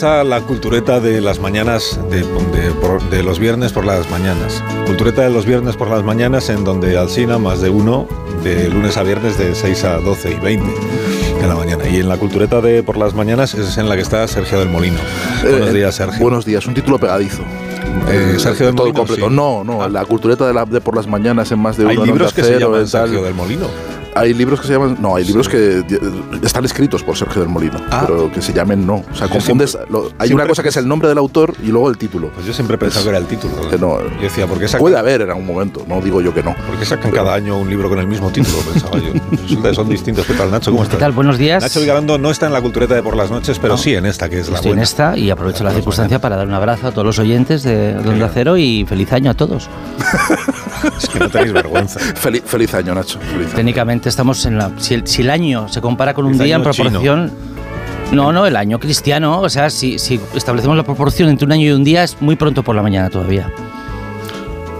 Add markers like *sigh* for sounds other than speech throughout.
Comienza la cultureta de las mañanas, de, de- por- de los viernes por las mañanas. Cultureta de los viernes por las mañanas en donde Alcina más de uno, de lunes a viernes de 6 a 12 y 20 de la mañana. Y en la cultureta de por las mañanas es en la que está Sergio del Molino. Buenos Eh, días, Sergio. Buenos días, un título pegadizo. Eh, Sergio del todo Molino, completo. sí. No, no, Ah. la cultureta de, la, de por las mañanas en más de Hay uno en libros que se llaman. Sergio del Molino. Hay libros que se llaman. No, hay libros que eh, están escritos por Sergio del Molino, Ah. pero que se llamen no. O sea, Yo confundes. siempre- lo- hay siempre- una cosa que es el nombre del autor y luego el título. Pues yo siempre he pensado que era el título. Que no. Yo decía, ¿por qué sacan, Puede haber en algún momento, no digo yo que no. por qué sacan cada año un libro con el mismo título? Pensaba yo. Resulta que son distintos. ¿Qué tal, Nacho? ¿Cómo estás? ¿Qué tal? Buenos días. Nacho Vigalondo no está en la cultureta de por las noches, pero sí en esta, que es la Estoy en buena. esta y aprovecho la circunstancia para dar un abrazo a todos los oyentes de de Onda Cero y feliz año a todos. *laughs* Es que no tenéis vergüenza. Feliz, feliz año, Nacho. Feliz año. Técnicamente estamos en la. Si el, si el año se compara con un día en chino. proporción. No, no, el año cristiano. O sea, si, si establecemos la proporción entre un año y un día, es muy pronto por la mañana todavía.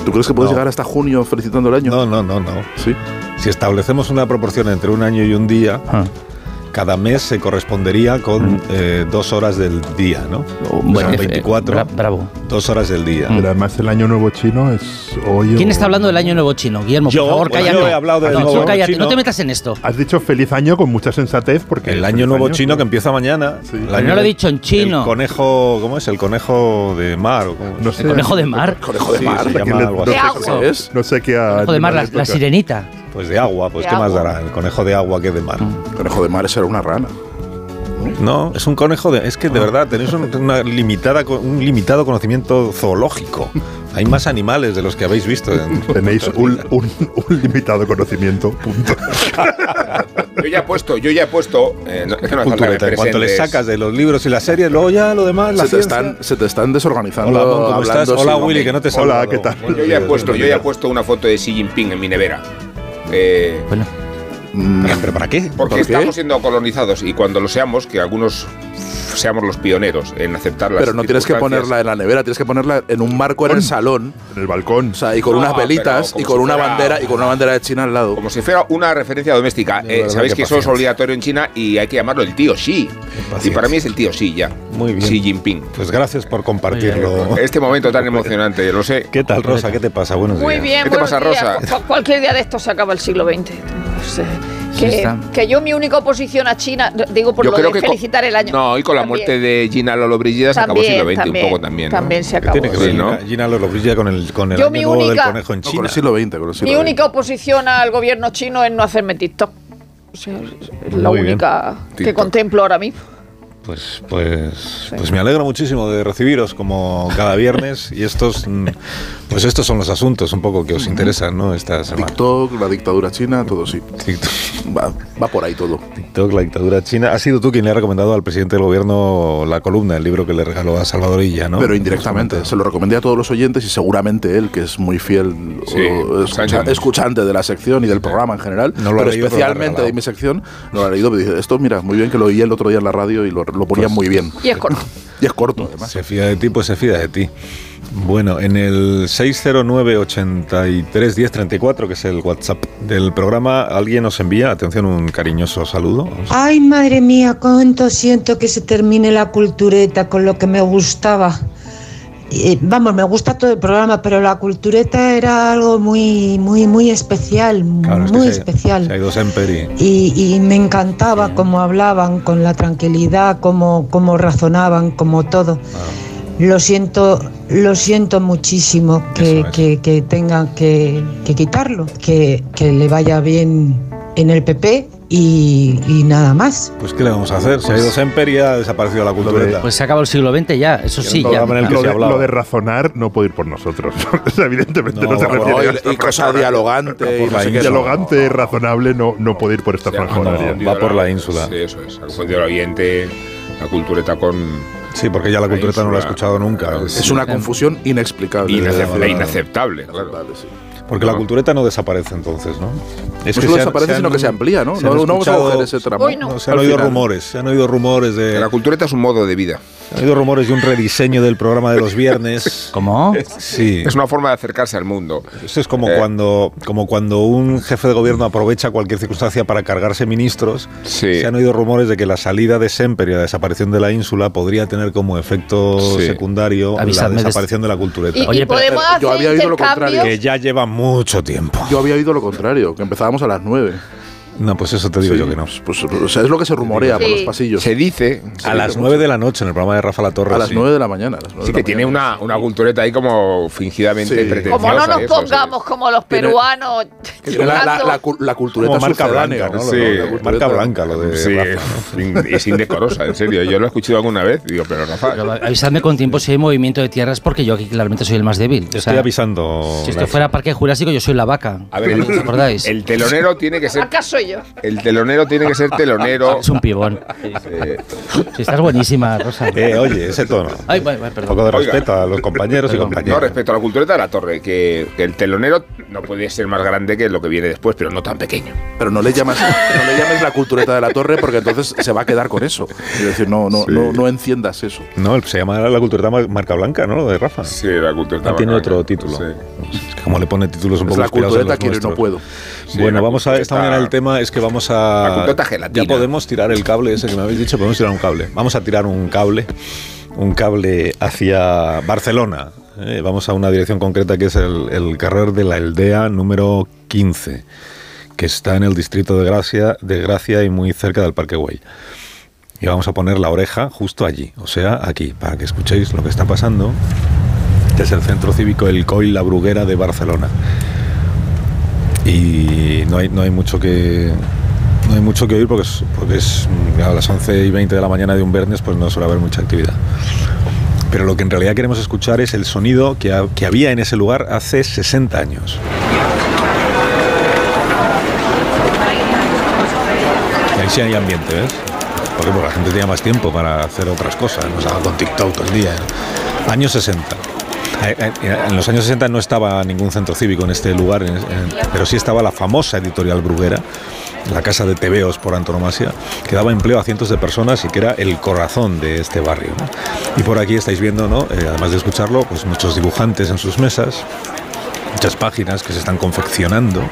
¿Tú crees que puedes No. llegar hasta junio felicitando el año? No, no, no, no. Sí. Si establecemos una proporción entre un año y un día, Ah. Cada mes se correspondería con eh, dos horas del día, ¿no? Oh, O sea, eh, 24, bra- bravo. dos horas del día. Mm. Pero además el año nuevo chino es hoy. ¿Quién o- está hablando del año nuevo chino? Guillermo, Yo, por favor, bueno, cállate. yo he hablado del no, nuevo cállate, chino. no te metas en esto. Has dicho feliz año con mucha sensatez porque. El año nuevo año, chino sí. que empieza mañana. Sí. El Pero no lo he dicho en chino. El conejo, ¿cómo es? El conejo de mar. ¿o cómo es? No sé. ¿El conejo de mar? Conejo de Sí, mar. se ¿a llama algo así. qué es. No sé qué. El conejo de mar, la, la sirenita. Pues de agua, pues De ¿qué más agua. dará? El conejo de agua que de mar. Conejo de mar, eso era una rana. No, es un conejo de. Es que de verdad tenéis un, una limitada, un limitado conocimiento zoológico. Hay más animales de los que habéis visto. en- *laughs* Tenéis *laughs* un, un- un limitado conocimiento. Punto. *laughs* Yo ya he puesto, yo ya he puesto. eh, no, es que no. En cuanto le sacas de los libros y las series, luego ya lo demás, la Se te, están, se te están desorganizando. Hola, ¿cómo hablando estás? Hola, Willy, que no te he Hola. ¿qué tal? Yo ya he puesto, yo ya he puesto una foto de Xi Jinping en mi nevera. Eh, Bueno, Mm, ¿Pero para qué? porque ¿Por qué? estamos siendo colonizados y cuando lo seamos, que algunos seamos los pioneros en aceptar las Pero no tienes que ponerla en la nevera, tienes que ponerla en un marco en el salón. En el balcón. O sea, y con No, unas velitas y con si una fuera- bandera y con una bandera de China al lado. Como si fuera una referencia doméstica. Eh, Sabéis que eso es obligatorio en China y hay que llamarlo el tío Xi. Y para mí es el tío Xi ya. Muy bien. Xi Jinping. Pues gracias por compartirlo. Este momento tan emocionante, lo sé. ¿Qué tal, Rosa? ¿Qué te pasa? Buenos Muy días. bien, ¿Qué te pasa, días. Rosa? Cu- Cualquier día de esto se acaba el siglo XX. No sé. Sí Que, que yo mi única oposición a China, digo por Yo lo creo de que con- felicitar el año. No, y con la También. muerte de Gina Lolo Brigida se acabó el siglo XX también, un poco también. ¿no? También se ¿Qué acabó. tiene que ver Sí, ¿no? Gina, Brilla con el, con el Yo año mi nuevo única- del conejo en No, con China? el siglo XX, con el siglo Mi XX. única oposición al gobierno chino es no hacerme TikTok. O sea, es la Muy bien. única que TikTok. contemplo ahora mismo. Pues, pues, pues me alegro muchísimo de recibiros como cada viernes y estos, mm, pues estos son los asuntos un poco que os interesan, ¿no? Esta semana. TikTok, la dictadura china, todo sí. TikTok, Va, va por ahí todo. TikTok, la dictadura china. Ha sido tú quien le ha recomendado al presidente del gobierno la columna, el libro que le regaló a Salvador Illa, ¿no? Pero indirectamente. Se lo recomendé a todos los oyentes y seguramente él, que es muy fiel Sí, escucha- escuchante de la sección y del programa en general, No lo ha pero leído, pero lo ha especialmente de mi sección, no lo ha leído. pero dice, esto, mira, muy bien que lo oí el otro día en la radio y lo, lo ponían Pues- muy bien. Y es corto. *laughs* Y es corto, además. Se fía de ti, pues se fía de ti. Bueno, en el 609-83-1034, que es el WhatsApp del programa, alguien nos envía, atención, un cariñoso saludo. Ay, madre mía, cuánto siento que se termine la cultureta con lo que me gustaba. Eh, vamos, me gusta todo el programa, pero la cultureta era algo muy, muy, muy especial, Claro, es que muy especial. Se ha ido y... Y, me encantaba cómo hablaban, con la tranquilidad, cómo, cómo razonaban, como todo. Lo siento, lo siento muchísimo que, es. que- que tengan que quitarlo, que, que le vaya bien en el PP y, y nada más. Pues ¿qué le vamos a hacer? Se ha ido Semper y ha desaparecido la cultureta. Pues se acabó el siglo XX ya, eso sí, ya. programa en el que Lo se de, lo de razonar no puede ir por nosotros. *laughs* Evidentemente No, no, se bueno, refiere No, a y, y cosa dialogante y Por no la sé. Dialogante, razonable, no, no puede ir por esta franja no, horaria. va por la ínsula. Sí, eso es. Al fondo del oyente, la cultureta con. Sí, porque ya la cultureta no la he ínsula. escuchado nunca. Es una confusión inexplicable. Inacep- vale, vale. inaceptable, claro. Sí. Porque la cultureta no desaparece entonces, ¿no? Es No que solo se desaparece, han- sino que se amplía, ¿no? se No, no vamos a coger ese tramo. Uy, no. No, se han Al oído final. rumores, se han oído rumores de... La cultureta es un modo de vida. Se han oído rumores de un rediseño del programa de los viernes. *laughs* ¿Cómo? Sí. Es una forma de acercarse al mundo. Esto es como Eh. cuando, como cuando un jefe de gobierno aprovecha cualquier circunstancia para cargarse ministros. Sí. Se han oído rumores de que la salida de Semper y la desaparición de la ínsula podría tener como efecto Sí. secundario Avisadme la de- desaparición de la cultureta. Y, Oye, y pero- podemos pero yo hacer había oído lo contrario. Que ya lleva mucho tiempo. Yo había oído lo contrario, que empezábamos a las 9. No, pues eso te digo yo que no. Pues, o sea, es lo que se rumorea por Sí. los pasillos. Se dice. A las 9 de la noche en el programa de Rafa La Torre. a las sí. 9 de la mañana. a las nueve Sí, de que tiene una, una cultureta ahí como fingidamente Sí. pretenciosa. Como no nos eso, sí. pongamos como los peruanos. La, la, la, la cultureta Como marca blanca, la marca blanca lo de Sí, Rafa. es indecorosa, en serio. Yo lo he escuchado alguna vez. Digo, pero Rafa. Pero avisadme con tiempo si hay movimiento de tierras porque yo aquí claramente soy el más débil. Te O estoy avisando. Si esto fuera Parque Jurásico, yo soy la vaca. A ver, ¿No os acordáis? el telonero tiene que ser. Soy yo. El telonero tiene que ser telonero. *laughs* Es un pibón. Si estás buenísima, Rosa. Eh, oye, ese tono. Ay, bueno, bueno, Un perdón. poco de Oiga. respeto a los compañeros y Perdón. No, compañeras. respecto a la cultureta de la torre, que, que el telonero no puede ser más grande que lo que viene después, pero no tan pequeño. Pero no le, llamas, no le llames la cultureta de la torre porque entonces se va a quedar con eso. Es decir, no, no, no, no enciendas eso. No, se llama la cultureta mar- marca blanca, ¿no? Lo de Rafa. Sí, la cultureta. Ah, tiene blanca. otro título. Sí. Es que como le pone títulos un Es poco la cultureta quiero y no puedo. Sí, bueno, vamos a esta mañana el tema es que vamos a La cultureta gelatina. ya podemos tirar el cable ese que me habéis dicho, podemos tirar un cable. Vamos a tirar un cable, un cable hacia Barcelona. Eh, vamos a una dirección concreta que es el, carrer de la Aldea número 15, que está en el distrito de Gracia, de Gracia y muy cerca del Parque Güell. Y vamos a poner la oreja justo allí, o sea, aquí, para que escuchéis lo que está pasando. Es el centro cívico El Coll La Bruguera de Barcelona. Y no hay, no hay mucho que no hay mucho que oír porque es, porque es a las 11 y 20 de la mañana de un viernes, pues no suele haber mucha actividad. Pero lo que en realidad queremos escuchar es el sonido que, que había en ese lugar hace 60 años. Y ahí sí hay ambiente, ¿ves? Porque pues, la gente tenía más tiempo para hacer otras cosas, no estaba con TikTok todo el día. Años 60. Eh, eh, En los años 60 no estaba ningún centro cívico en este lugar, pero sí estaba la famosa editorial Bruguera, la casa de tebeos por antonomasia, que daba empleo a cientos de personas y que era el corazón de este barrio. Y por aquí estáis viendo, ¿no? Eh, además de escucharlo, pues muchos dibujantes en sus mesas, muchas páginas que se están confeccionando,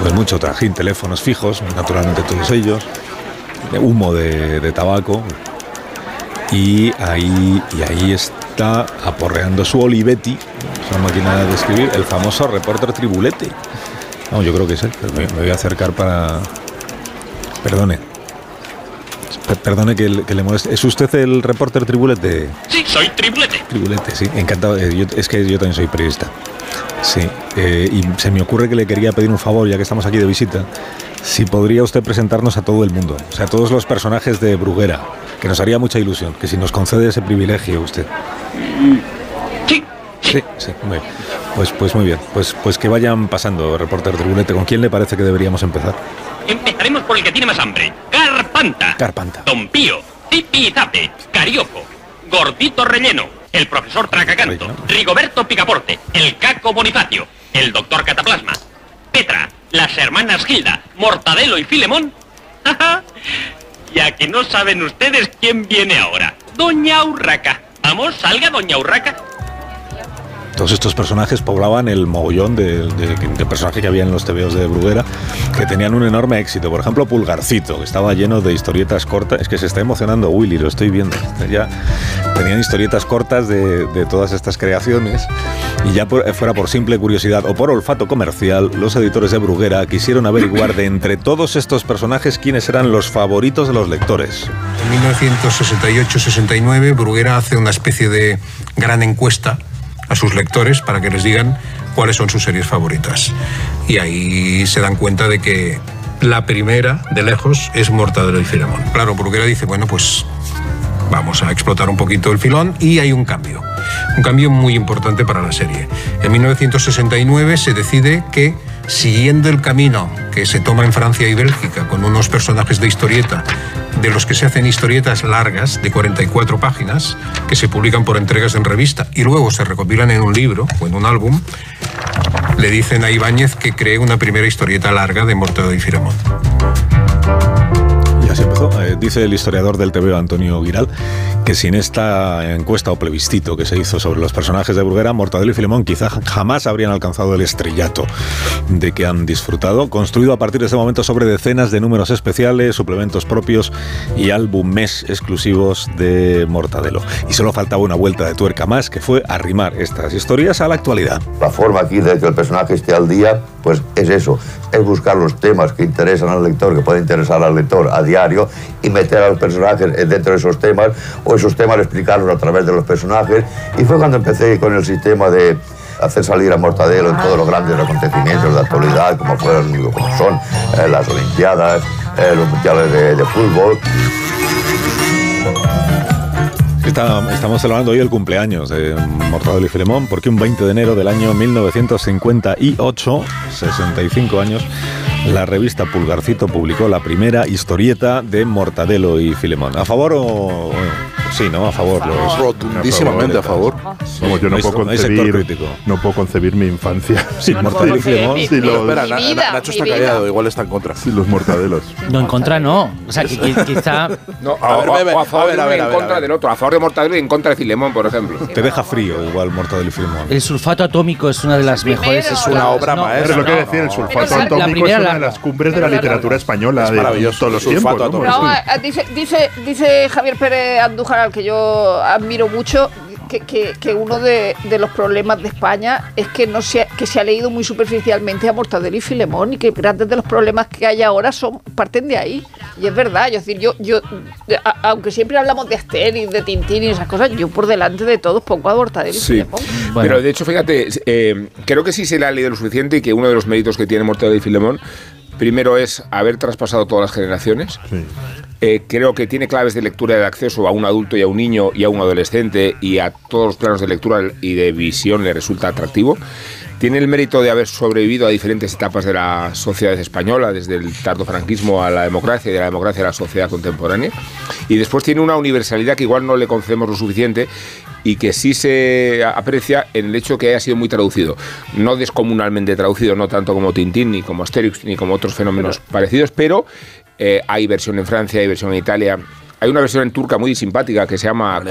pues mucho trajín, teléfonos fijos, naturalmente todos ellos, humo de, tabaco. Y ahí, y ahí está aporreando su Olivetti, esa máquina de escribir, el famoso reporter tribulete. No, yo creo que es él, pero me, me voy a acercar para... Perdone. Per- Perdone que, le- que le moleste. ¿Es usted el reporter tribulete? Sí, soy triplete. Tribulete, sí, encantado. Eh, yo- es que yo también soy periodista. Sí, eh, y se me ocurre que le quería pedir un favor, ya que estamos aquí de visita, si podría usted presentarnos a todo el mundo, o sea, a todos los personajes de Bruguera, que nos haría mucha ilusión, que si nos concede ese privilegio usted. Sí, Sí, sí, muy bien. Pues, pues muy bien, pues, pues que vayan pasando, reporter Tribulete. ¿Con quién le parece que deberíamos empezar? empezaremos por el que tiene más hambre. Carpanta. Carpanta. Don Pío. Zipi y Zape. Carioco. Gordito Relleno. El profesor Tracacanto. Oye, ¿no? Rigoberto Picaporte. El Caco Bonifacio. El doctor Cataplasma. Petra. Las hermanas Gilda. Mortadelo y Filemón. *laughs* ya que no saben ustedes quién viene ahora. Doña Urraca. Vamos, salga Doña Urraca. Todos estos personajes poblaban el mogollón de, de- personajes que había en los tebeos de Bruguera, que tenían un enorme éxito. Por ejemplo, Pulgarcito, que estaba lleno de historietas cortas. Es que se está emocionando Willy, lo estoy viendo. Ya tenían historietas cortas de, todas estas creaciones y ya por- fuera por simple curiosidad o por olfato comercial, los editores de Bruguera quisieron averiguar de entre todos estos personajes quiénes eran los favoritos de los lectores. En 1968-69, Bruguera hace una especie de gran encuesta a sus lectores para que les digan cuáles son sus series favoritas. Y ahí se dan cuenta de que la primera, de lejos, es Mortadelo y Filemón. Claro, Bruguera dice, bueno, pues vamos a explotar un poquito el filón y hay un cambio. Un cambio muy importante para la serie. En 1969 se decide que, siguiendo el camino que se toma en Francia y Bélgica con unos personajes de historieta, de los que se hacen historietas largas de 44 páginas, que se publican por entregas en revista y luego se recopilan en un libro o en un álbum, le dicen a Ibáñez que cree una primera historieta larga de Mortadelo y Filemón. Y así empezó. Eh, dice el historiador del TVO, Antonio Giral, que sin esta encuesta o plebiscito que se hizo sobre los personajes de Bruguera, Mortadelo y Filemón quizá jamás habrían alcanzado el estrellato de que han disfrutado, construido a partir de ese momento sobre decenas de números especiales, suplementos propios y álbumes exclusivos de Mortadelo. Y solo faltaba una vuelta de tuerca más, que fue arrimar estas historias a la actualidad. La forma aquí de que el personaje esté al día, pues es eso, es buscar los temas que interesan al lector, que pueden interesar al lector a diario y meter a los personajes dentro de esos temas esos temas explicarlos a través de los personajes. Y fue cuando empecé con el sistema de hacer salir a Mortadelo en todos los grandes acontecimientos de actualidad, como fueron, como son eh, las Olimpiadas, eh, los mundiales de, de fútbol. Está- estamos celebrando hoy el cumpleaños de Mortadelo y Filemón, porque un 20 de enero del año 1958, 65 años, la revista Pulgarcito publicó la primera historieta de Mortadelo y Filemón. ¿A favor o...? Sí, ¿no? A favor. los- Rotundísimamente a favor. Vamos, yo no, hay- puedo no sector concebir, no puedo concebir mi infancia *laughs* sin Mortadelo y Filemón. Sí, los, espera, Na- vida, Na- Nacho está vida. callado, igual está en contra. sí, los mortadelos. No, en contra no. O sea, que, que- quizá... *laughs* No, A o, ver, a favor a ver, de a a en ver, contra a ver. del otro. A favor de Mortadelo y en contra de Filemón, por ejemplo. Te deja frío igual Mortadelo y Filemón. El sulfato atómico es una de las mejores. Es una obra maestra. Es lo que no, decía, el no. sulfato la atómico es primera una de las cumbres de Pero la la literatura española Es de todos los tiempos. No, eh, dice, dice, dice Javier Pérez Andújar, al que yo admiro mucho, que, que- que uno de, de los problemas de España es que no se ha, que se ha leído muy superficialmente a Mortadelo y Filemón y que grandes de los problemas que hay ahora son parten de ahí. Y es verdad, yo, decir, yo, yo a- aunque siempre hablamos de Asterix, de Tintín y esas cosas, yo por delante de todos pongo a Mortadelo y Sí, Filemón. Bueno. pero de hecho, fíjate, eh, creo que sí se le ha leído lo suficiente y que uno de los méritos que tiene Mortadelo y Filemón, primero es haber traspasado todas las generaciones. Sí. Eh, creo que tiene claves de lectura de acceso a un adulto y a un niño y a un adolescente y a todos los planos de lectura y de visión le resulta atractivo. Tiene el mérito de haber sobrevivido a diferentes etapas de la sociedad española, desde el tardofranquismo a la democracia y de la democracia a la sociedad contemporánea. Y después tiene una universalidad que igual no le concedemos lo suficiente y que sí se aprecia en el hecho que haya sido muy traducido. No descomunalmente traducido, no tanto como Tintín, ni como Asterix, ni como otros fenómenos parecidos, pero eh, hay versión en Francia, hay versión en Italia. Hay una versión en turca muy simpática que se llama Alema-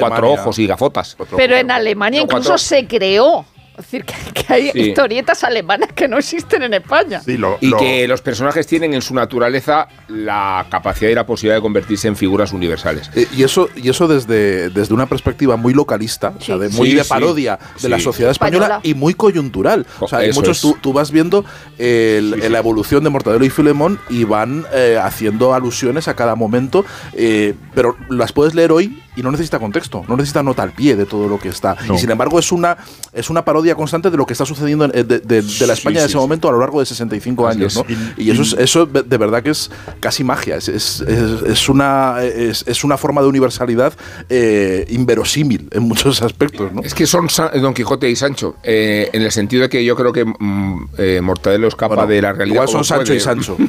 cuatro, ojos y gafotas. Pero en Alemania incluso cuatro- se creó. Es decir, que, que hay Sí. historietas alemanas que no existen en España. Sí, lo- Y lo- que los personajes tienen en su naturaleza la capacidad y la posibilidad de convertirse en figuras universales. Eh, Y eso, y eso desde, desde una perspectiva muy localista, o sea, de, muy Sí, de sí. parodia de Sí. la sociedad española Española. y muy coyuntural. O sea, hay muchos, tú vas viendo el- la evolución de Mortadelo y Filemón y van eh, haciendo alusiones a cada momento, eh, pero las puedes leer hoy y no necesita contexto, no necesita nota al pie de todo lo que está. No. Y sin embargo es una, es una parodia constante de lo que está sucediendo en- de, de- de la España Sí, de ese sí. momento a lo largo de 65 Así años. es. ¿no? Y eso, es, eso de verdad que es casi magia, es, es, es- es una, es, es una forma de universalidad eh, inverosímil en muchos aspectos. ¿no? Es que son Don Quijote y Sancho, eh, en el sentido de que yo creo que mm, eh, Mortadelo escapa Bueno, de la realidad. igual son Sancho puede. y Sancho. *laughs*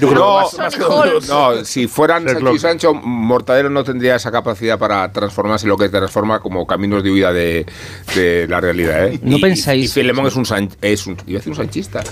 Yo creo no, que más- Son Holmes. no, si fueran. Sancho y Sancho, Mortadelo no tendría esa capacidad para transformarse en lo que transforma como caminos de huida de, de la realidad. ¿eh? ¿No Y- pensáis- Y Filemón es un, san- es un, iba a decir un sanchista,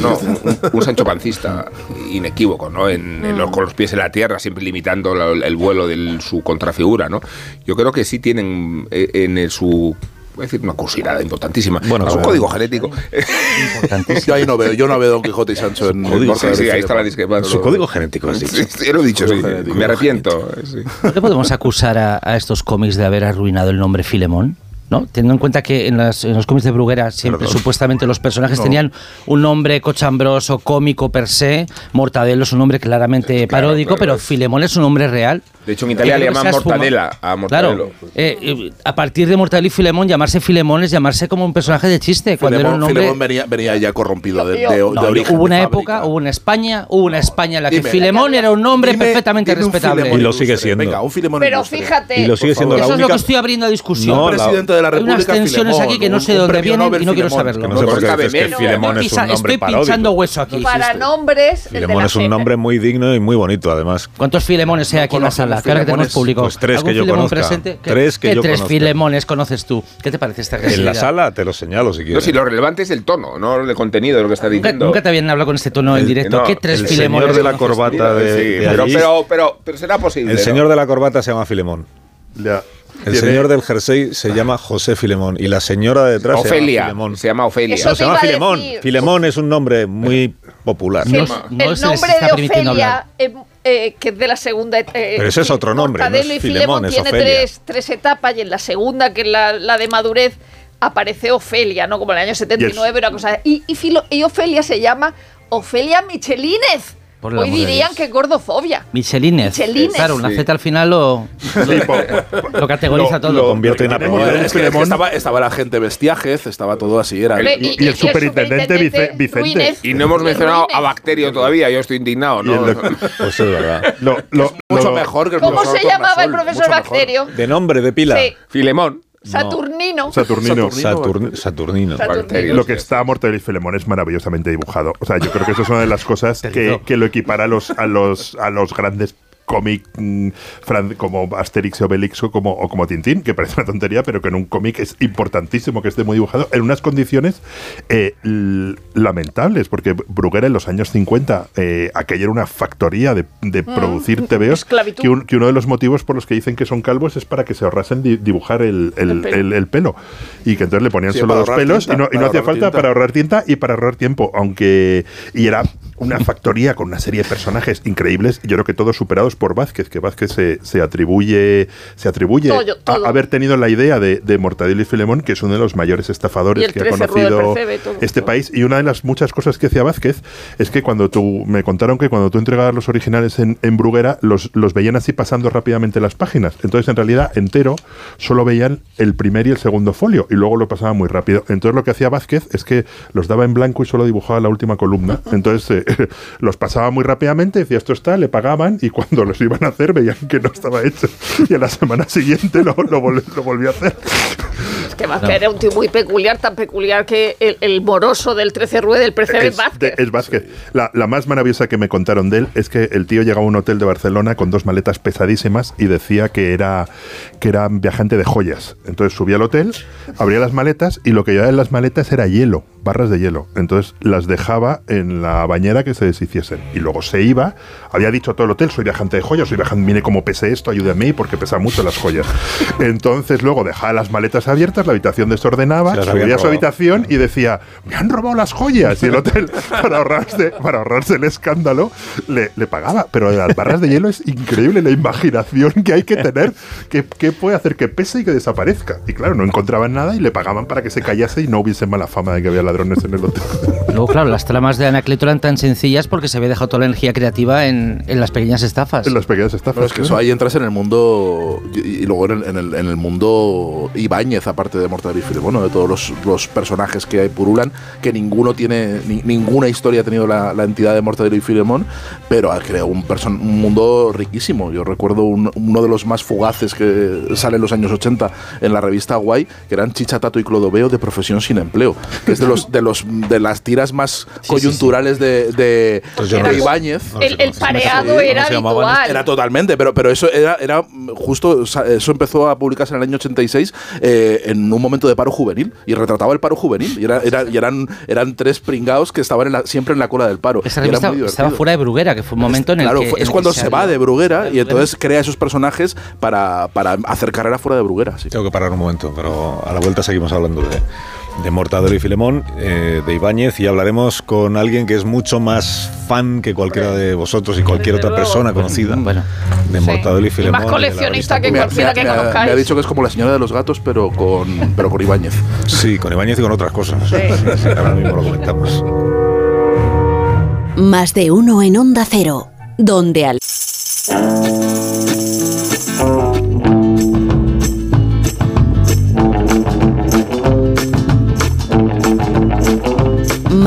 no, un, un Sancho pancista inequívoco, ¿no? En, en los- con los pies en la tierra, siempre limitando la- el vuelo de su contrafigura, ¿no? Yo creo que sí tienen eh, en el- su voy a decir una cursilada importantísima. Bueno, es un código genético. *laughs* Yo ahí no veo, yo no veo Don Quijote y Sancho en Código Sí, sí, ahí está la discrepancia. Su código genético, has dicho. Sí, sí, lo he dicho, sí. Me arrepiento. sí. ¿No le podemos acusar a, a estos cómics de haber arruinado el nombre Filemón? ¿No? Teniendo en cuenta que en, las- en los cómics de Bruguera siempre Perdón. supuestamente los personajes No. tenían un nombre cochambroso, cómico per se, Mortadelo es un nombre claramente paródico, claro, pero es- Filemón es un nombre real. De hecho, en Italia le llaman mortadela a mortadelo. Claro, eh, eh, a partir de Mortadelo y Filemón, llamarse Filemón es llamarse como un personaje de chiste, cuando era un nombre... Filemón venía, venía ya corrompido de, de, Yo- de No, origen. hubo una de época, hubo en España, hubo una España en la que Dime. Filemón era un nombre Dime- perfectamente dime un respetable. Y lo sigue siendo. Venga, un Filemón Pero ilustre. fíjate. Y lo sigue siendo la Eso es lo que estoy abriendo a discusión. No, presidente de la Hay República unas tensiones Filemón, aquí que no sé de dónde vienen Nobel y no quiero saberlo. No sé por qué que. Filemón es un nombre estoy pinchando hueso aquí. Para nombres. Filemón es un nombre muy digno y muy bonito, además. ¿Cuántos filemones hay aquí en la sala? Que ahora que tenemos público. pues tres ¿Algún que yo conozca. presente? ¿Qué- Tres que qué yo tres conozca. filemones conoces tú? ¿Qué te parece esta En la sala te lo señalo si No, quieres. si lo relevante es el tono, no el contenido de lo que está diciendo. nunca te habían hablado con este tono en El- directo. no, ¿Qué tres el filemones señor de la corbata de, Sí, de pero, allí, pero, pero, pero será posible. el ¿no? señor de la corbata se llama Filemón. Ya. El Tiene- señor del jersey se llama José Filemón y la señora de detrás se llama Ofelia. Filemón. Se llama Ofelia. Eso No, se llama Filemón. decir. Filemón es un nombre muy popular. No, el, no el nombre de Ofelia. Eh, que es de la segunda. eh, Pero ese es otro nombre, no Mortadelo es y Filemón, tiene tres, tres etapas y en la segunda, que es la, la de madurez, aparece Ofelia, ¿no? Como en el año 79, una cosa. Y, y, Filo- y Ofelia se llama Ofelia Michelínez. Por Hoy dirían que es gordofobia. Michelines. Michelines. Claro, una Sí. Z al final *laughs* lo, lo categoriza Lo- todo. lo- convierte en Es que, es que Filemón estaba, estaba la gente Bestiájez, estaba todo así. Era y el superintendente Vice- Vicente. Y no hemos mencionado Ruines. a Bacterio todavía, yo estoy indignado, ¿no? Pues es verdad. lo- lo- mucho lo- mejor que el ¿Cómo se llamaba el profesor. Bacterio? De nombre, de pila. Sí, Filemón. Saturnino. Saturnino. Saturn- Saturnino. Bacterio. Lo que está Mortadelo y Filemón es maravillosamente dibujado. O sea, yo creo que eso es una de las cosas que, que lo equipara a los, a los, a los grandes cómic mm, como Asterix y Obelix o como, o como Tintín, que parece una tontería, pero que en un cómic es importantísimo que esté muy dibujado en unas condiciones eh, lamentables, porque Bruguera en los años 50, eh, aquella era una factoría de, de producir TVOs, esclavitud. que, un- que uno de los motivos por los que dicen que son calvos es para que se ahorrasen di- dibujar el, el- El pelo. el- el pelo. Y que entonces le ponían Sí, solo dos pelos tinta, y no, y no para hacía falta tinta. para ahorrar tinta y para ahorrar tiempo, aunque y era una factoría con una serie de personajes increíbles, yo creo que todos superados por Vázquez, que Vázquez se, se atribuye se atribuye Todo, todo. a haber tenido la idea de, de Mortadelo y Filemón, que es uno de los mayores estafadores que ha 13 Rue del conocido Percebe, todo, este país y una de las muchas cosas que hacía Vázquez es que cuando tú me contaron que cuando tú entregabas los originales en, en Bruguera los, los veían así pasando rápidamente las páginas. Entonces en realidad entero solo veían el primer y el segundo folio y luego lo pasaban muy rápido. Entonces lo que hacía Vázquez es que los daba en blanco y solo dibujaba la última columna. *laughs* Entonces eh, *laughs* los pasaba muy rápidamente, decía esto está, le pagaban y cuando los iban a hacer veían que no estaba hecho. Y a la semana siguiente lo, lo, lo volvió a hacer. Que Vázquez era un tío muy peculiar, tan peculiar que el, el moroso del 13 Rue del Percebe es es, Vázquez. de- es Vázquez. La, la más maravillosa que me contaron de él es que el tío llegaba a un hotel de Barcelona con dos maletas pesadísimas y decía que era, que era viajante de joyas. Entonces subía al hotel, abría las maletas y lo que llevaba en las maletas era hielo, barras de hielo. Entonces las dejaba en la bañera que se deshiciesen. Y luego se iba, había dicho a todo el hotel, soy viajante de joyas, soy viajante, mire cómo pese esto, ayúdame porque pesa mucho las joyas. Entonces luego dejaba las maletas abiertas, la habitación desordenaba, Se subía a su habitación y decía, me han robado las joyas. Y el hotel, *laughs* para ahorrarse, para ahorrarse el escándalo, le, le pagaba. Pero las barras de hielo es increíble la imaginación que hay que tener, que, que puede hacer que pese y que desaparezca. Y claro, no encontraban nada y le pagaban para que se callase y no hubiese mala fama de que había ladrones en el hotel. Luego, claro, las tramas de Anacleto eran tan sencillas porque se había dejado toda la energía creativa en, en las pequeñas estafas. En las pequeñas estafas. Pero es que eso ahí entras en el mundo y, y luego en el, en el- en el mundo Ibáñez, aparte de Mortadelo y Filemón, ¿no? de todos los, los personajes que hay purulan, que ninguno tiene, ni- ninguna historia ha tenido la, la entidad de Mortadelo y Filemón, pero ha creado un, person- un mundo riquísimo. Yo recuerdo un- uno de los más fugaces que sale en los años 80 en la revista Guay, que eran Chicha, Tato y Clodoveo de profesión sin empleo, que es de los de los de las tiras más coyunturales de, de, Entonces yo de no sé. Ibáñez. El, el pareado era habitual. Era totalmente, pero, pero eso era, era justo, eso empezó a publicarse en el año 86 eh, en un momento de paro juvenil y retrataba el paro juvenil y, era, era- y eran, eran tres pringados que estaban en la- siempre en la cola del paro. Esa revista muy estaba fuera de Bruguera, que fue un momento en el Claro, que. en es cuando que se va de Bruguera y Bruguera. entonces crea esos personajes para, para hacer carrera fuera de Bruguera. sí. Tengo que parar un momento, pero a la vuelta seguimos hablando de, de Mortadelo y Filemón, eh, de Ibáñez, y hablaremos con alguien que es mucho más fan que cualquiera de vosotros y cualquier otra persona conocida de Mortadelo y Y Filemón. más y coleccionista que cualquiera que me ha- me ha conozcáis. dicho que es como la señora de los gatos, pero con, *laughs* pero con Ibáñez. Sí, con Ibáñez y con otras cosas. Sí. Sí, ahora mismo lo comentamos. Más de uno en Onda Cero, donde al...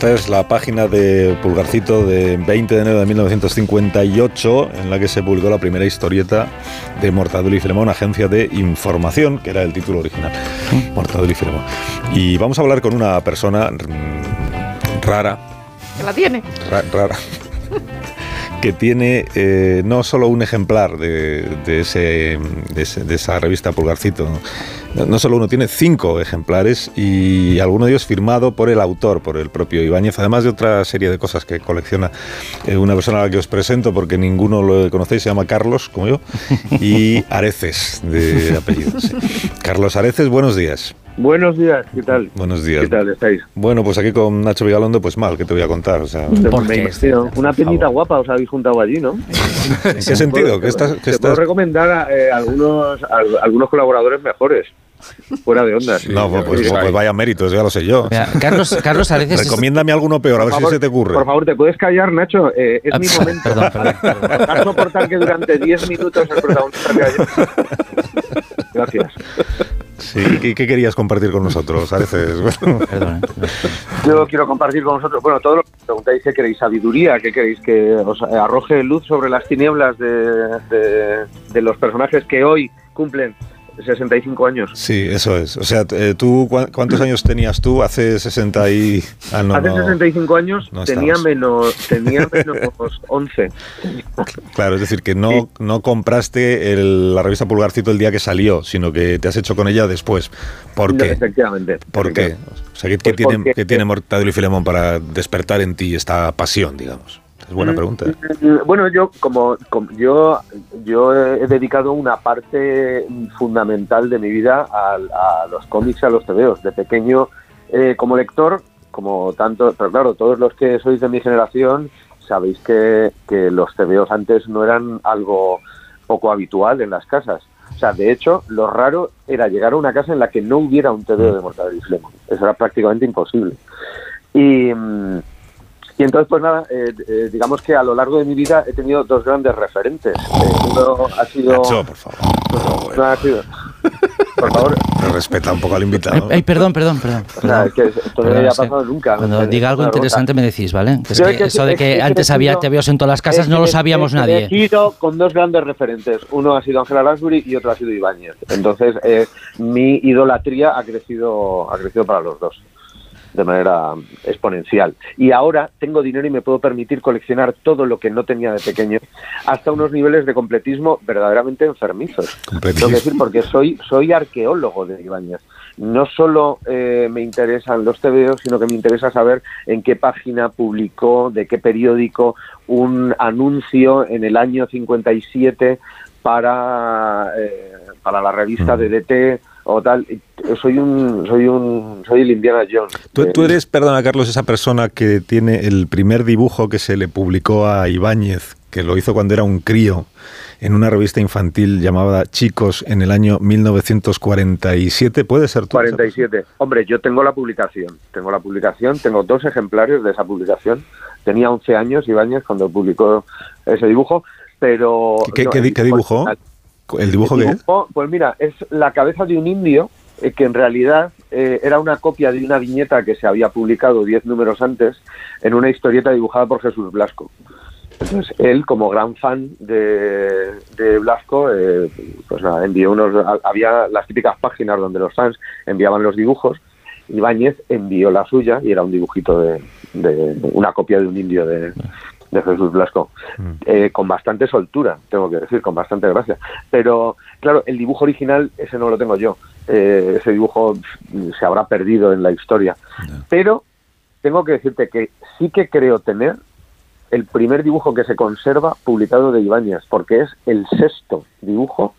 Esta es la página de Pulgarcito de 20 de enero de 1958, en la que se publicó la primera historieta de Mortadelo y Filemón, Agencia de Información, que era el título original. Mortadelo y Filemón. Y vamos a hablar con una persona mm, rara, Que la tiene. ra- rara, *laughs* que tiene eh, no solo un ejemplar de, de ese, de, ese- de esa revista Pulgarcito, no, solo uno, tiene cinco ejemplares y alguno de ellos firmado por el autor, por el propio Ibáñez, además de otra serie de cosas que colecciona eh, una persona a la que os presento porque ninguno lo conocéis, se llama Carlos, como yo, *laughs* y Areces, de apellido. sí. Carlos Areces, buenos días. Buenos días, ¿qué tal? Buenos días. ¿Qué tal estáis? Bueno, pues aquí con Nacho Vigalondo, pues mal, ¿qué te voy a contar? O sea, Me imagino. Una penita guapa os habéis juntado allí, ¿no? ¿En qué sentido? ¿Qué estás, qué Te puedo estás- recomendar eh, algunos, al- algunos colaboradores mejores, fuera de ondas. No, pues, pues- pues vaya méritos, ya lo sé yo. Mira, Carlos, Carlos Areces. es- Recomiéndame alguno peor, a ver Por si favor, se te ocurre. Por favor, ¿te puedes callar, Nacho? Eh, es Ah, mi perdón, momento. perdón, perdón. Para soportar que durante 10 minutos el protagonista me haya- Gracias. Sí, ¿qué, qué querías compartir con nosotros? Areces? Bueno, *laughs* Perdón, eh. Yo quiero compartir con vosotros, bueno, todo lo que preguntáis, ¿qué queréis? ¿Sabiduría? ¿Qué queréis? ¿Que os arroje luz sobre las tinieblas de, de- de los personajes que hoy cumplen 65 años? Sí, eso es. O sea, eh, ¿tú cuántos años tenías tú hace 60 y...? Ah, no, Hace no. 65 años no tenía menos tenía *laughs* menos 11. Claro, es decir, que no, no compraste el- la revista Pulgarcito el día que salió, sino que te has hecho con ella después. ¿Por qué? Efectivamente. ¿Por qué? O sea, ¿qué, qué Pues tiene, qué tiene Mortadelo y Filemón para despertar en ti esta pasión, digamos? Es buena Mm, pregunta. Mm, Bueno, yo como, como- yo yo he dedicado una parte fundamental de mi vida al- a, los cómics, y a los tebeos. De pequeño, eh, como lector, como tanto, pero claro, todos los que sois de mi generación sabéis que, que los tebeos antes no eran algo poco habitual en las casas. O sea, de hecho, lo raro era llegar a una casa en la que no hubiera un tebeo de Mortadelo y Filemón. Eso era prácticamente imposible. Y, mm, y entonces, pues nada, eh, eh, digamos que a lo largo de mi vida he tenido dos grandes referentes. Eh, uno ha sido... Nacho, por favor. uno ha sido- por favor, *laughs* Pero respeta un poco al invitado. Ay, perdón, perdón, perdón. o sea, es que esto no Perdón, me había pasado nunca. Cuando Me- diga algo interesante me decís, ¿vale? Es Yo que es que- eso de es que antes había crecido- tebeos en todas las casas no lo sabíamos nadie. He ido con dos grandes referentes. Uno ha sido Ángela Lansbury y otro ha sido Ibáñez. Entonces, eh, mi idolatría ha crecido, ha crecido para los dos de manera exponencial. Y ahora tengo dinero y me puedo permitir coleccionar todo lo que no tenía de pequeño, hasta unos niveles de completismo verdaderamente enfermizos. Tengo que decir, porque soy, soy arqueólogo de Ibáñez. No solo eh, me interesan los tebeos, sino que me interesa saber en qué página publicó, de qué periódico, un anuncio en el año 57 para, eh, para la revista de DT o tal. Soy un, soy un, soy el Indiana Jones. Tú, tú eres, perdona Carlos, esa persona que tiene el primer dibujo que se le publicó a Ibáñez, que lo hizo cuando era un crío, en una revista infantil llamada Chicos en el año 1947. ¿Puede ser tú? 47. Hombre, yo tengo la publicación. Tengo la publicación, tengo dos ejemplares de esa publicación. Tenía 11 años Ibáñez cuando publicó ese dibujo, pero... ¿Qué- qué- qué el dibujó? original. ¿El dibujo qué es? Pues mira, es la cabeza de un indio eh, que en realidad eh, era una copia de una viñeta que se había publicado diez números antes en una historieta dibujada por Jesús Blasco. Entonces, él, como gran fan de, de Blasco, eh, pues nada, envió unos. ha- Había las típicas páginas donde los fans enviaban los dibujos. Ibáñez envió la suya y era un dibujito de, de una copia de un indio de, de Jesús Blasco. Eh, con bastante soltura, tengo que decir, con bastante gracia. Pero, claro, el dibujo original, ese no lo tengo yo. Eh, ese dibujo se habrá perdido en la historia. Pero tengo que decirte que sí que creo tener el primer dibujo que se conserva publicado de Ibáñez, porque es el sexto dibujo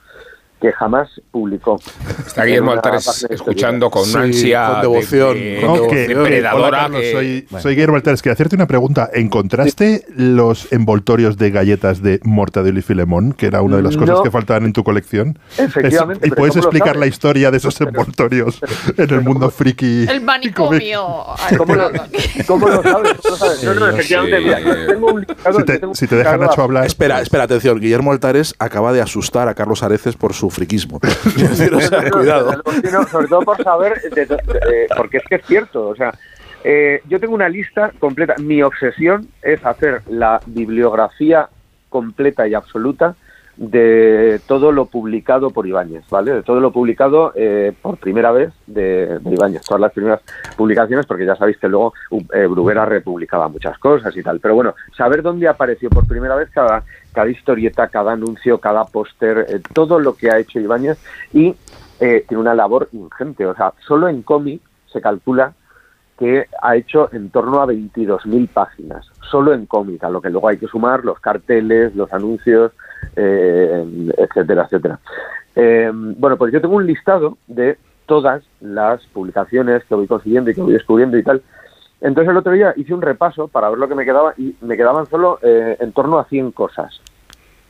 que jamás publicó. Está Guillermo Altares de escuchando con Sí, ansia con de- devoción, de, con de- No, que- de que- hola, predadora Carlos, que- soy, soy Guillermo Altares. Quería hacerte una pregunta. ¿Encontraste los envoltorios de galletas de Mortadelo y Filemón, que era una de las cosas No. que faltaban en tu colección? Efectivamente, Es- ¿Y puedes ¿cómo lo explicar la historia de esos envoltorios en el mundo friki? El manicomio. ¿Cómo lo, cómo lo sabes? ¿Cómo lo sabes? No, no, efectivamente, sí. mira, yo tengo un listado- Si te, yo tengo un si te deja listado Nacho hablar. Espera, espera, atención. Guillermo Altares acaba de asustar a Carlos Areces por su friquismo. *laughs* O sea, cuidado. sobre todo por saber, de- de- de- porque es que es cierto, o sea, eh, yo tengo una lista completa. Mi obsesión es hacer la bibliografía completa y absoluta de todo lo publicado por Ibáñez, ¿vale? De todo lo publicado eh, por primera vez de, de Ibáñez, todas las primeras publicaciones, porque ya sabéis que luego eh, Bruguera republicaba muchas cosas y tal. Pero bueno, saber dónde apareció por primera vez cada, cada historieta, cada anuncio, cada póster, eh, todo lo que ha hecho Ibáñez y eh, tiene una labor ingente. O sea, solo en cómic se calcula que ha hecho en torno a 22.000 páginas, solo en cómic, a lo que luego hay que sumar los carteles, los anuncios, eh, etcétera, etcétera. Eh, bueno, pues yo tengo un listado de todas las publicaciones que voy consiguiendo y que voy descubriendo y tal. Entonces el otro día hice un repaso para ver lo que me quedaba y me quedaban solo eh, en torno a 100 cosas.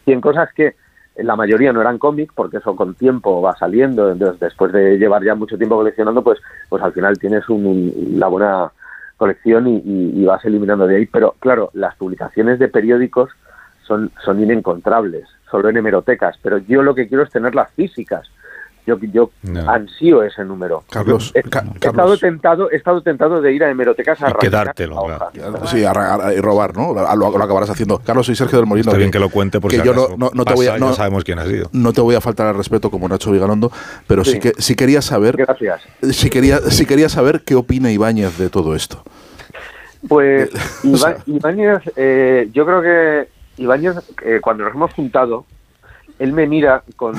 100 cosas que la mayoría no eran cómic, porque eso con tiempo va saliendo, entonces después de llevar ya mucho tiempo coleccionando, pues, pues al final tienes un- un- una buena colección y vas eliminando de ahí. Pero claro, las publicaciones de periódicos son, son inencontrables, solo en hemerotecas, pero yo lo que quiero es tenerlas físicas. Yo, yo No. ansío ese número. Carlos, He, Ca- he estado tentado, he estado tentado de ir a hemerotecas a Y quedártelo, hoja. Sí, a, y robar, ¿no? Lo, lo- lo acabarás haciendo. Carlos, soy Sergio del Molino. Está bien que lo cuente por que si yo no, no- te voy a, no, sabemos quién ha sido. no te voy a faltar al respeto como Nacho Vigalondo, pero sí, Sí. que sí quería saber, Gracias. sí quería, sí quería saber qué opina Ibáñez de todo esto. Pues *laughs* Ibáñez, eh, yo creo que Ibáñez, eh, cuando nos hemos juntado, él me mira con,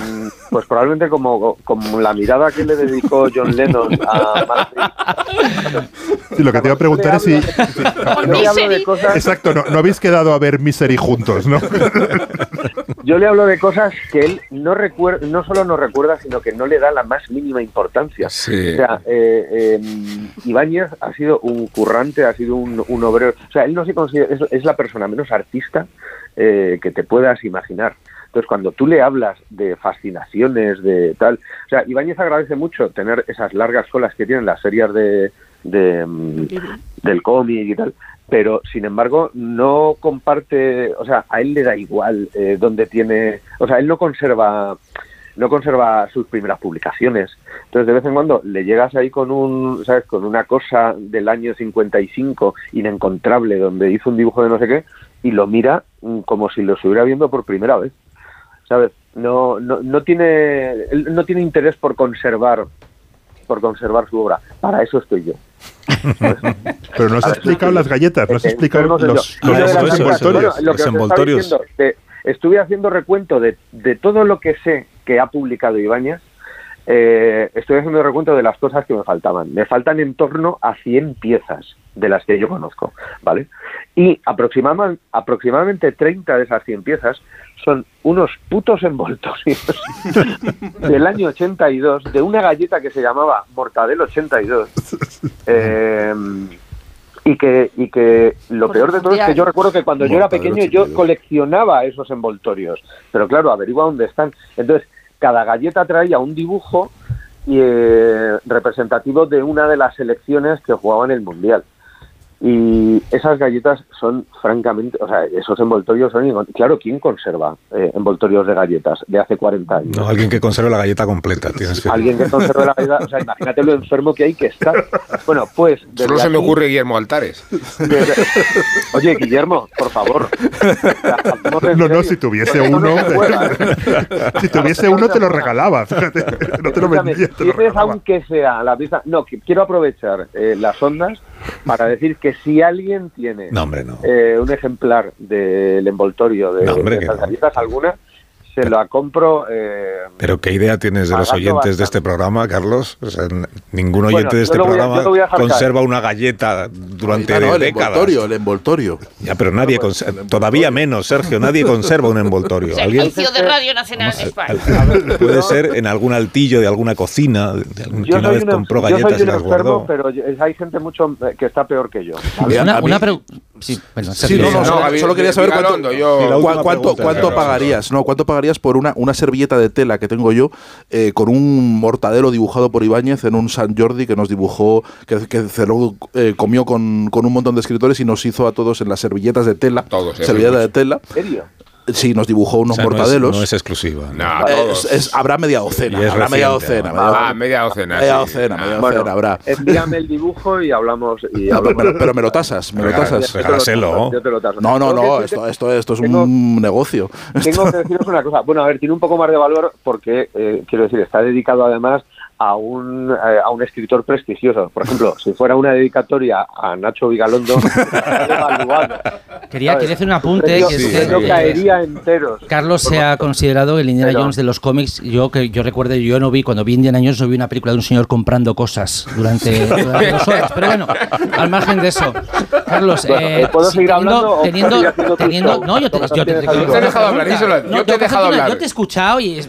pues probablemente como, como la mirada que le dedicó John Lennon a Martin. Sí, lo que te iba a preguntar es si. Yo le hablo de cosas, Exacto, no, no habéis quedado a ver Misery juntos, ¿no? *laughs* yo le hablo de cosas que él no recuerda, no solo no recuerda, sino que no le da la más mínima importancia. Sí. O sea, eh, eh, Ibáñez ha sido un currante, ha sido un, un obrero. O sea, él no se considera, es, es la persona menos artista eh, que te puedas imaginar. Entonces, cuando tú le hablas de fascinaciones, de tal. O sea, Ibáñez agradece mucho tener esas largas colas que tienen las series de, de, mm, del cómic y tal. Pero, sin embargo, no comparte. O sea, a él le da igual eh, dónde tiene. O sea, él no conserva no conserva sus primeras publicaciones. Entonces, de vez en cuando le llegas ahí con un, ¿sabes? Con una cosa del año 55 inencontrable donde hizo un dibujo de no sé qué y lo mira mm, como si lo estuviera viendo por primera vez. ¿Sabes? No, no, no tiene, él no tiene interés por conservar, por conservar su obra. Para eso estoy yo. *laughs* Pero no has explicado las galletas, no has explicado los, envoltorios. estuve haciendo recuento de, de todo lo que sé que ha publicado Ibáñez. eh, estoy haciendo recuento de las cosas que me faltaban. Me faltan en torno a 100 piezas de las que yo conozco, ¿vale? Y aproximama- aproximadamente 30 de esas 100 piezas son unos putos envoltorios *laughs* del año 82 de una galleta que se llamaba Mortadelo 82. Eh, y que, y que lo Por peor de todo es que yo recuerdo que cuando yo era pequeño yo 82. coleccionaba esos envoltorios. Pero claro, averigua dónde están. Entonces, cada galleta traía un dibujo eh, representativo de una de las selecciones que jugaban el Mundial. Y esas galletas son, francamente, o sea, esos envoltorios son... Claro, ¿quién conserva eh, envoltorios de galletas de hace 40 años? No, alguien que conserve la galleta completa. Tienes que... Alguien que conserve la galleta, o sea, imagínate lo enfermo que hay que estar. Bueno, pues... desde Solo se me ocurre Guillermo Altares. desde- Oye, Guillermo, por favor. No, no, si tuviese no uno, juega, si tuviese uno te lo regalaba, fíjate, no te lo vendía, te lo ¿quieres regalaba. aunque sea la pista? No, que quiero aprovechar eh, las ondas para decir que si alguien tiene No, hombre, no. eh, un ejemplar del envoltorio de, No, hombre, de alguna, se la compro. eh, Pero qué idea tienes de los oyentes de este programa, Carlos. O sea, n- ningún oyente Bueno, de este programa a conserva una galleta durante no, el décadas. envoltorio, el envoltorio. Ya, pero nadie conserva, todavía menos, Sergio, nadie conserva un envoltorio. ¿Alguien Servicio de Radio Nacional de España. puede ser en algún altillo de alguna cocina que una vez compró yo soy galletas y las enfermo, guardó? pero hay gente mucho eh, que está peor que yo. Una, una pregu- Sí, bueno, Sí, Sergio. no, no, No, solo, solo quería saber cuánto, yo- cuánto, pregunta, cuánto pagarías, no, cuánto pagarías por una, una servilleta de tela que tengo yo eh, con un mortadelo dibujado por Ibáñez en un San Jordi que nos dibujó, que, que Cerro eh, comió con, con un montón de escritores y nos hizo a todos en las servilletas de tela, todos, eh, servilleta de tela. ¿En serio? Sí, nos dibujó O unos no es- mortadelos. No es, exclusiva. ¿no? Es- es- habrá media docena, habrá media Ah, media docena. Media sí. docena, media Ah, docena Bueno, habrá. envíame el dibujo y hablamos. Y *laughs* pero, hablamos. pero- pero me lo tasas, me lo tasas. Regálaselo. No, no, no, esto, esto, esto es tengo- un negocio. Tengo que deciros una cosa. Bueno, a ver, tiene un poco más de valor porque, eh, quiero decir, está dedicado además a un, eh, a un escritor prestigioso. Por ejemplo, si fuera una dedicatoria a Nacho Vigalondo. *laughs* Quería, quería hacer un apunte. Precio- que es que, precio eh, caería enteros. Carlos se ha considerado el Indiana Pero- Jones de los cómics. Yo que yo recuerdo, yo no vi, cuando vi Indiana Jones, no vi una película de un señor comprando cosas durante, durante dos horas. Pero bueno, al margen de eso. Carlos, *laughs* Bueno, eh, ¿puedo seguir teniendo, hablando teniendo, teniendo- no, yo te, yo te- Yo te he dejado hablar, Isola, yo te he tengo que dejado hacer una- hablar. Yo te he escuchado y, es-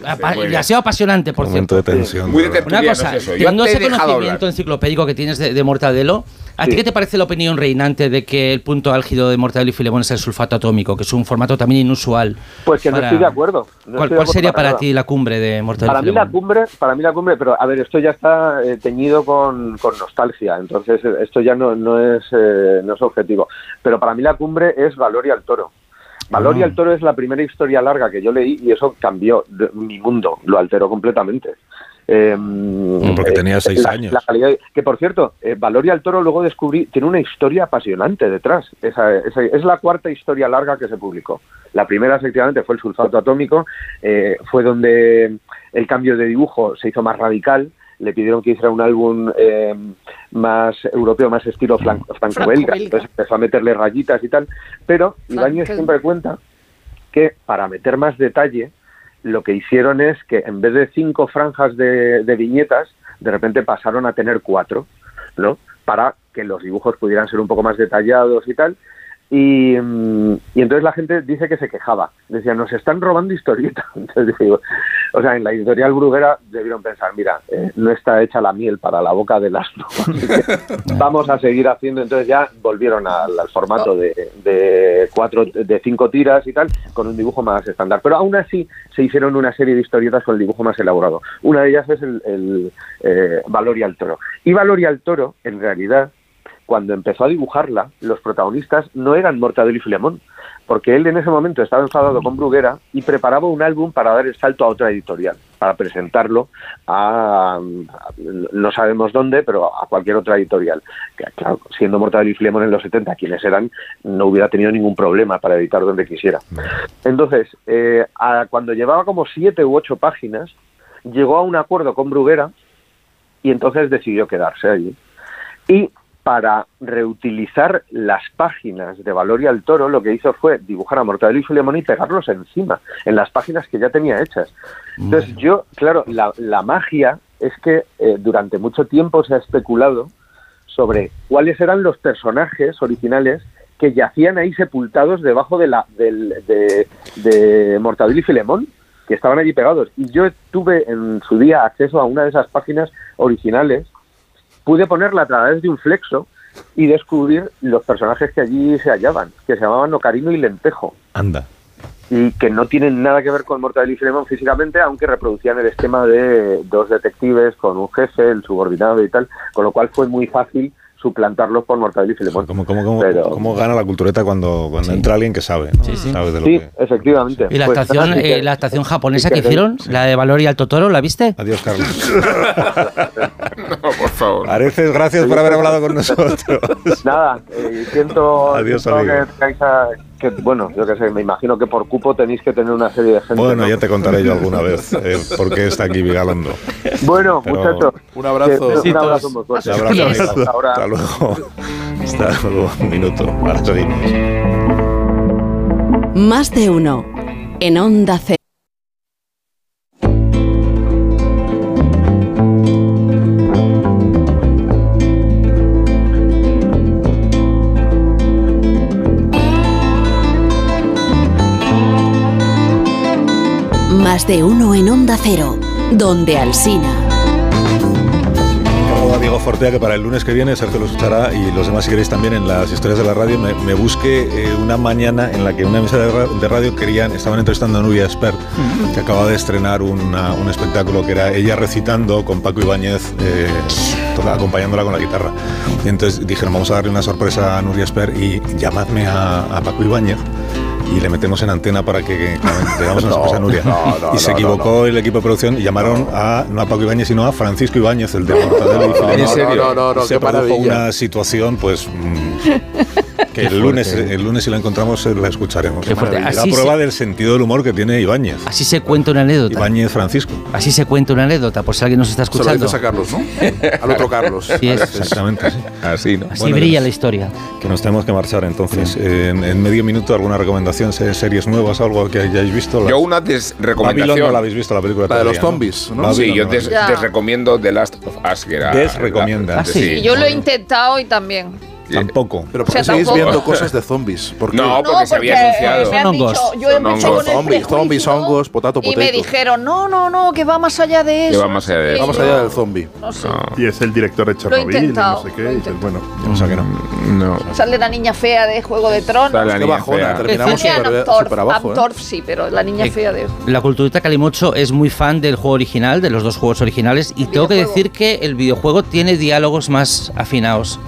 sido apasionante, por Momento cierto. de tensión. Muy. Una cosa, eso. Yo teniendo ese conocimiento hablar. enciclopédico que tienes de, de Mortadelo, ¿a ti Sí. qué te parece la opinión reinante de que el punto álgido de Mortadelo y Filemón es el sulfato atómico, que es un formato también inusual? Pues que no para- estoy de acuerdo. No ¿Cuál, de acuerdo sería para nada. ti la cumbre de Mortadelo Para y mí la Filemón? cumbre, para mí la cumbre, pero a ver, esto ya está eh, teñido con, con nostalgia, entonces eh, esto ya no, no es eh, no es objetivo. Pero para mí la cumbre es Valoria al Toro. Valoria Ah. al Toro es la primera historia larga que yo leí y eso cambió mi mundo, lo alteró completamente. Eh, porque tenía seis la- años. la calidad de- que por cierto, eh, Valoria al Toro luego descubrí, tiene una historia apasionante detrás. Esa, esa- es la cuarta historia larga que se publicó. La primera, efectivamente, fue el sulfato atómico, eh, fue donde el cambio de dibujo se hizo más radical. Le pidieron que hiciera un álbum eh, más europeo, más estilo franco-belga. Entonces empezó a meterle rayitas y tal. Pero Ibáñez siempre cuenta que para meter más detalle, lo que hicieron es que en vez de cinco franjas de, de viñetas, de repente pasaron a tener cuatro, ¿no? Para que los dibujos pudieran ser un poco más detallados y tal. Y, mm, y entonces la gente dice que se quejaba. Decía, nos están robando historieta. *laughs* Entonces digo, o sea, en la editorial Bruguera debieron pensar, mira, eh, no está hecha la miel para la boca. *laughs* *laughs* Así que vamos a seguir haciendo. Entonces ya volvieron al, al formato de, de cuatro, de cinco tiras y tal, con un dibujo más estándar. Pero aún así se hicieron una serie de historietas con el dibujo más elaborado. Una de ellas es el, el eh, Valoria al Toro. Y Valoria al Toro, en realidad, cuando empezó a dibujarla, los protagonistas no eran Mortadelo y Filemón, porque él en ese momento estaba enfadado con Bruguera y preparaba un álbum para dar el salto a otra editorial, para presentarlo a, no sabemos dónde, pero a cualquier otra editorial. Claro, siendo Mortadelo y Filemón en los 70 quienes eran, no hubiera tenido ningún problema para editar donde quisiera. Entonces, eh, a- cuando llevaba como siete u ocho páginas, llegó a un acuerdo con Bruguera y entonces decidió quedarse allí. Y para reutilizar las páginas de Valoria al Toro, lo que hizo fue dibujar a Mortadelo y Filemón y pegarlos encima, en las páginas que ya tenía hechas. Entonces yo, claro, la, la magia es que eh, durante mucho tiempo se ha especulado sobre cuáles eran los personajes originales que yacían ahí sepultados debajo de la del, de, de Mortadelo y Filemón, que estaban allí pegados. Y yo tuve en su día acceso a una de esas páginas originales, pude ponerla a través de un flexo y descubrir los personajes que allí se hallaban, que se llamaban Ocarino y Lentejo Anda. y que no tienen nada que ver con Mortadelo y Filemón físicamente, aunque reproducían el esquema de dos detectives con un jefe, el subordinado y tal, con lo cual fue muy fácil suplantarlos por Mortadelo y Filemón. ¿Cómo, cómo, cómo, Pero- cómo gana la cultureta cuando, cuando entra alguien que sabe? ¿no? Sabe de lo Sí, que... efectivamente. ¿Y la Pues, estación, eh, la estación japonesa sí que que- hicieron? La de Valor y Alto Toro, ¿la viste? Adiós, Carlos. *laughs* Por favor. Areces, gracias por haber hablado con *laughs* nosotros. Nada, eh, siento, Adiós, siento amigo. que, que, bueno, yo qué sé, me imagino que por cupo tenéis que tener una serie de gente. Bueno, ¿no? ya te contaré yo *laughs* alguna vez eh, por qué está aquí Vigalondo. Bueno, Pero- muchachos. Un abrazo. que- un abrazo muy fuerte. Un abrazo, amigo. Hasta ahora. Hasta luego. Hasta luego. Un minuto. Ahora seguimos. Más de uno. En Onda Cero. Más de uno en Onda Cero. Donde Alsina. Diego Fortea que para el lunes que viene, Sergio lo escuchará y los demás si queréis también en las historias de la radio, me, me busque eh, una mañana en la que una emisora de ra- de radio querían, estaban entrevistando a Nuria Esper, que acaba de estrenar una- un espectáculo que era ella recitando con Paco Ibáñez, eh, acompañándola con la guitarra. Y entonces dijeron, vamos a darle una sorpresa a Nuria Esper y llamadme a, a Paco Ibáñez. Y le metemos en antena para que, *laughs* damos una sorpresa a Nuria. no, no, y se equivocó el equipo de producción y llamaron a, no a Paco Ibáñez, sino a Francisco Ibáñez, el de Mortadelo y no, Filemón. ¿En serio? no, no, no, se qué produjo maravilla. una situación, pues. mm, *laughs* que el lunes, el lunes, si la encontramos, eh, la escucharemos. La prueba se- del sentido del humor que tiene Ibáñez. Así se cuenta una anécdota. Ibáñez Francisco. Así se cuenta una anécdota, por si alguien nos está Se escuchando. dices a Carlos, ¿no? Al otro Carlos. Sí, es. Exactamente, sí. Así, ¿no? Así Bueno, brilla pues- la historia. Que nos tenemos que marchar entonces. En, en medio minuto, ¿alguna recomendación? Se- ¿Series nuevas? ¿Algo que hayáis visto? Las- Yo una Babylon desrecomendación. no la habéis visto, la película La de los zombies, ¿no? Babylon Sí, yo no Ya. desrecomiendo The Last of Us, que era... Desrecomienda. la- Ah, sí. Y yo lo he intentado y también. Visto. Tampoco. Pero ¿por O sea, qué seguís tampoco- viendo cosas de zombies? ¿Por qué? No, porque se había anunciado. me han Son dicho, hongos. yo Son empecé hongos. con el Zombies, zombies, hongos, potato, Y me potato. dijeron, no, no, no, que va más allá de Que eso. va más allá de no sé eso. Vamos qué. allá del zombie. No sé. Y es el director de Chernobyl, no sé qué. y dices, bueno, O sea que no. No. Sale la niña fea de Juego de Tronos. Sale la Qué niña bajona, fea. terminamos súper abajo. ¿eh? Amtorf sí, pero la niña Eh, fea de... La culturita Calimocho es muy fan del juego original, de los dos juegos originales, y tengo que decir que el videojuego tiene diálogos más afinados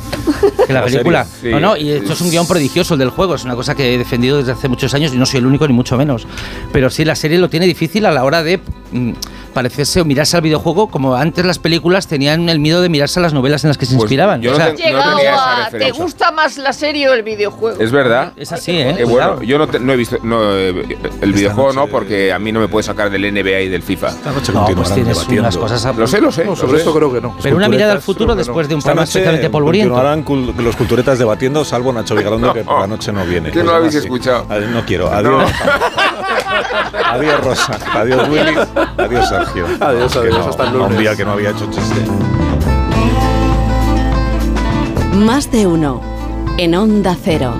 que la ¿La *laughs* película. Sí. No, no, y esto es un guion prodigioso el del juego, es una cosa que he defendido desde hace muchos años y no soy el único ni mucho menos. Pero sí, la serie lo tiene difícil a la hora de mm, parecerse o mirarse al videojuego como antes las películas tenían el miedo de mirarse a las novelas en las que se Pues inspiraban. yo O no sea, tenía esa a... ¿Te gusta más la serie o el videojuego? Es verdad. es así, ¿eh? Qué bueno. Yo no, te- no he visto no, eh, el videojuego, no, porque a mí no me puede sacar del NBA y del FIFA. Esta noche No, pues tienes debatiendo. unas cosas... a- Lo sé, lo sé. No, lo sobre sé. esto creo que no. Pero una mirada al futuro no. después de un programa especialmente polvoriento. continuarán cul- los culturetas debatiendo, salvo Nacho *laughs* Vigalondo, que por la noche no viene. Que no lo habéis escuchado. No quiero. Adiós. *laughs* adiós, Rosa. Adiós, Willy. *laughs* Adiós, Sergio. *laughs* Adiós, Que adiós, no, hasta el Un lunes. día que no había hecho chiste. Más de uno. En Onda Cero.